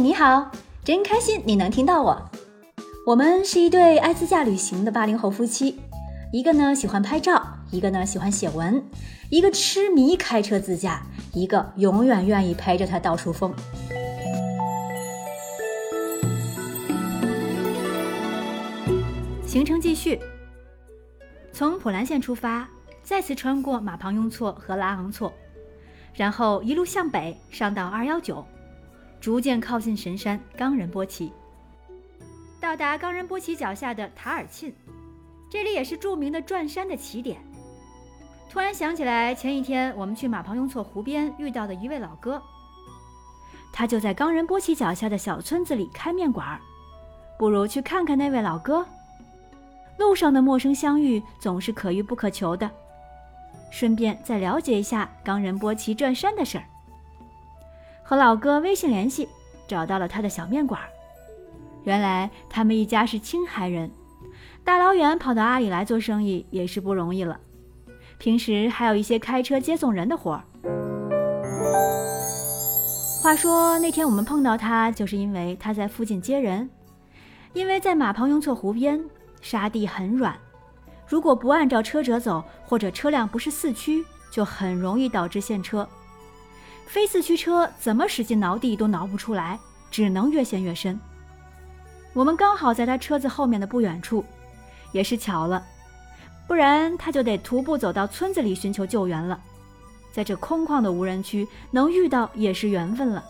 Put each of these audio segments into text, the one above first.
你好，真开心你能听到我。我们是一对爱自驾旅行的八零后夫妻，一个呢喜欢拍照，一个呢喜欢写文，一个痴迷开车自驾，一个永远愿意陪着他到处疯。行程继续，从普兰县出发，再次穿过马旁雍措和拉昂措，然后一路向北上到二幺九，逐渐靠近神山冈仁波齐，到达冈仁波齐脚下的塔尔沁，这里也是著名的转山的起点。突然想起来前一天我们去马旁雍措湖边遇到的一位老哥，他就在冈仁波齐脚下的小村子里开面馆儿，不如去看看那位老哥。路上的陌生相遇总是可遇不可求的，顺便再了解一下冈仁波齐转山的事儿。和老哥微信联系，找到了他的小面馆。原来他们一家是青海人，大老远跑到阿里来做生意也是不容易了。平时还有一些开车接送人的活儿。话说那天我们碰到他，就是因为他在附近接人，因为在马旁雍措湖边。沙地很软，如果不按照车辙走，或者车辆不是四驱，就很容易导致陷车。非四驱车怎么使劲挠地都挠不出来，只能越陷越深。我们刚好在他车子后面的不远处，也是巧了，不然他就得徒步走到村子里寻求救援了。在这空旷的无人区，能遇到也是缘分了。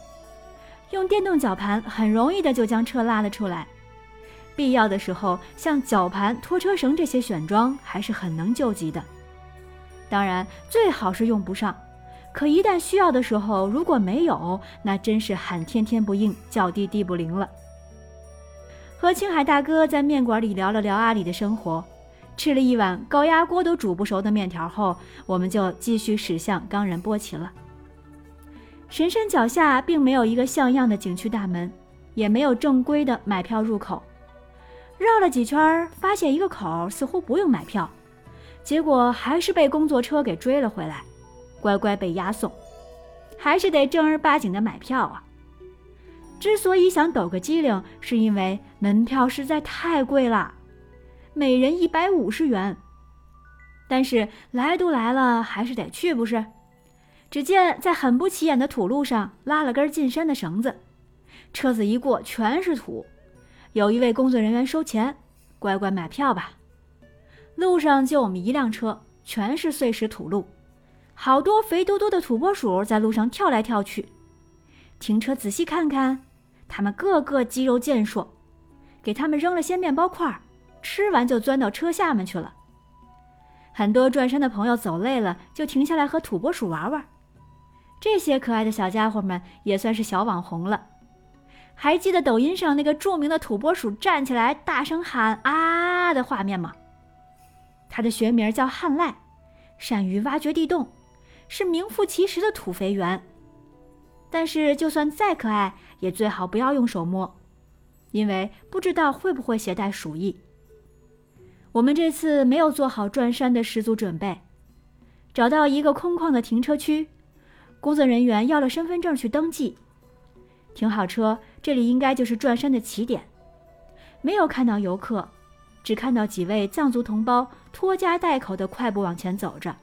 用电动绞盘，很容易的就将车拉了出来。必要的时候，像绞盘、拖车绳这些选装还是很能救急的。当然，最好是用不上。可一旦需要的时候，如果没有，那真是喊天天不应，叫地地不灵了。和青海大哥在面馆里聊了聊阿里的生活，吃了一碗高压锅都煮不熟的面条后，我们就继续驶向冈仁波齐了。神山脚下并没有一个像样的景区大门，也没有正规的买票入口。绕了几圈，发现一个口似乎不用买票，结果还是被工作车给追了回来，乖乖被押送。还是得正儿八经的买票啊！之所以想抖个机灵，是因为门票实在太贵了，每人一百五十元。但是来都来了，还是得去，不是？只见在很不起眼的土路上拉了根进山的绳子，车子一过全是土。有一位工作人员收钱，乖乖买票吧。路上就我们一辆车，全是碎石土路，好多肥嘟嘟的土拨鼠在路上跳来跳去。停车仔细看看，它们个个肌肉健硕。给他们扔了些面包块，吃完就钻到车下面去了。很多转山的朋友走累了，就停下来和土拨鼠玩玩。这些可爱的小家伙们也算是小网红了。还记得抖音上那个著名的土拨鼠站起来大声喊“啊”的画面吗？它的学名叫汉赖，善于挖掘地洞，是名副其实的土肥圆。但是就算再可爱，也最好不要用手摸，因为不知道会不会携带鼠疫。我们这次没有做好转山的十足准备，找到一个空旷的停车区，工作人员要了身份证去登记。停好车，这里应该就是转山的起点。没有看到游客，只看到几位藏族同胞拖家带口的快步往前走着。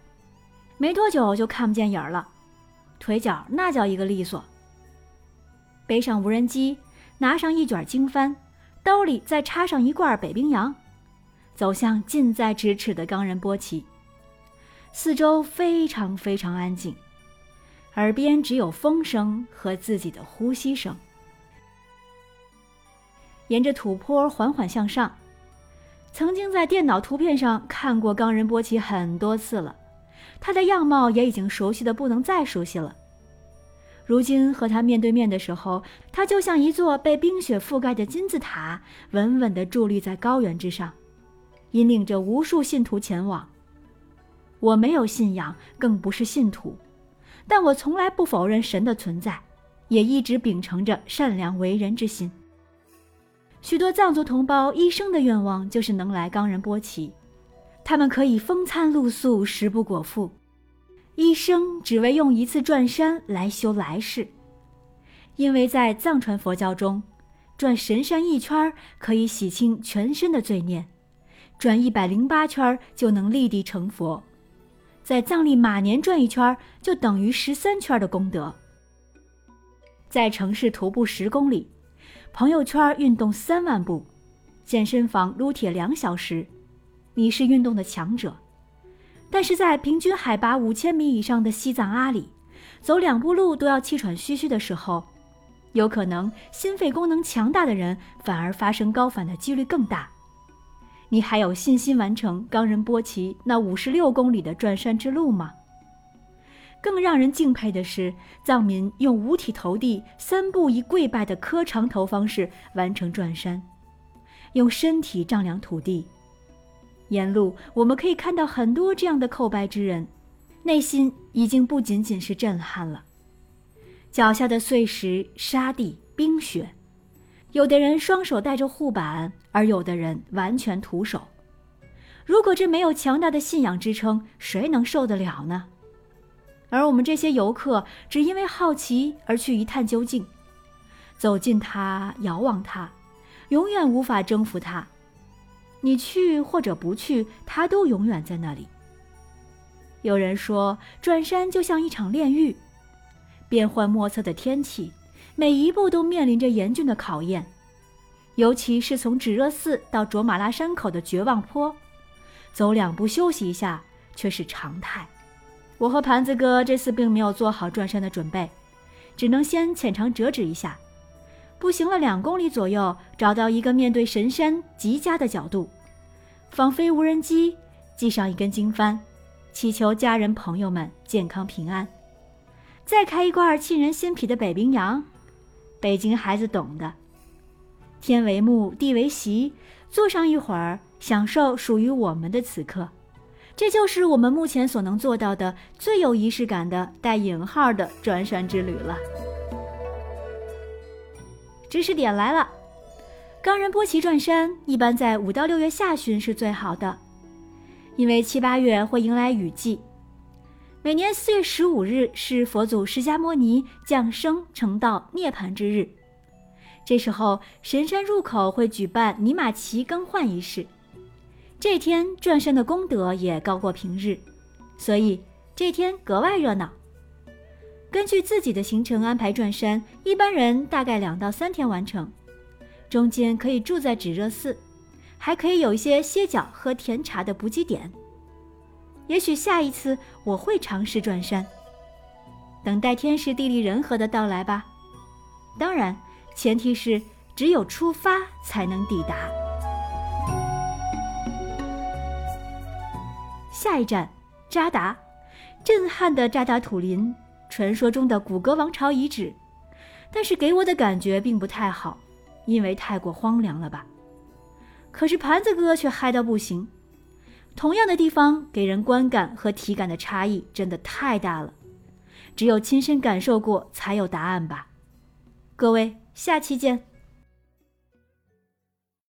没多久就看不见影儿了，腿脚那叫一个利索。背上无人机，拿上一卷经幡，兜里再插上一罐北冰洋，走向近在咫尺的冈仁波齐。四周非常非常安静。耳边只有风声和自己的呼吸声。沿着土坡缓缓向上，曾经在电脑图片上看过冈仁波齐很多次了，他的样貌也已经熟悉的不能再熟悉了。如今和他面对面的时候，他就像一座被冰雪覆盖的金字塔，稳稳地伫立在高原之上，引领着无数信徒前往。我没有信仰，更不是信徒。但我从来不否认神的存在，也一直秉承着善良为人之心。许多藏族同胞一生的愿望就是能来冈仁波齐，他们可以风餐露宿，食不果腹，一生只为用一次转山来修来世。因为在藏传佛教中，转神山一圈可以洗清全身的罪孽，转一百零八圈就能立地成佛。在藏历马年转一圈，就等于十三圈的功德。在城市徒步十公里，朋友圈运动三万步，健身房撸铁两小时，你是运动的强者。但是在平均海拔五千米以上的西藏阿里，走两步路都要气喘吁吁的时候，有可能心肺功能强大的人反而发生高反的几率更大。你还有信心完成冈仁波齐那五十六公里的转山之路吗？更让人敬佩的是，藏民用五体投地、三步一跪拜的磕长头方式完成转山，用身体丈量土地。沿路我们可以看到很多这样的叩拜之人，内心已经不仅仅是震撼了。脚下的碎石、沙地、冰雪。有的人双手带着护板，而有的人完全徒手。如果这没有强大的信仰支撑，谁能受得了呢？而我们这些游客只因为好奇而去一探究竟，走近它，遥望它，永远无法征服它。你去或者不去，它都永远在那里。有人说，转山就像一场炼狱，变幻莫测的天气。每一步都面临着严峻的考验，尤其是从止热寺到卓玛拉山口的绝望坡，走两步休息一下却是常态。我和盘子哥这次并没有做好转山的准备，只能先浅尝辄止一下。步行了两公里左右，找到一个面对神山极佳的角度，放飞无人机，系上一根经幡，祈求家人朋友们健康平安，再开一罐沁人心脾的北冰洋。北京孩子懂的，天为幕，地为席，坐上一会儿，享受属于我们的此刻。这就是我们目前所能做到的最有仪式感的带引号的转山之旅了。知识点来了，冈仁波齐转山一般在五到六月下旬是最好的，因为七八月会迎来雨季。每年四月十五日是佛祖释迦牟尼降生成道涅槃之日，这时候神山入口会举办尼玛旗更换仪式，这天转山的功德也高过平日，所以这天格外热闹。根据自己的行程安排转山，一般人大概两到三天完成，中间可以住在止热寺，还可以有一些歇脚喝甜茶的补给点。也许下一次我会尝试转山，等待天时地利人和的到来吧。当然，前提是只有出发才能抵达。下一站，扎达，震撼的扎达土林，传说中的古格王朝遗址，但是给我的感觉并不太好，因为太过荒凉了吧。可是盘子哥却嗨到不行。同样的地方，给人观感和体感的差异真的太大了，只有亲身感受过才有答案吧。各位，下期见。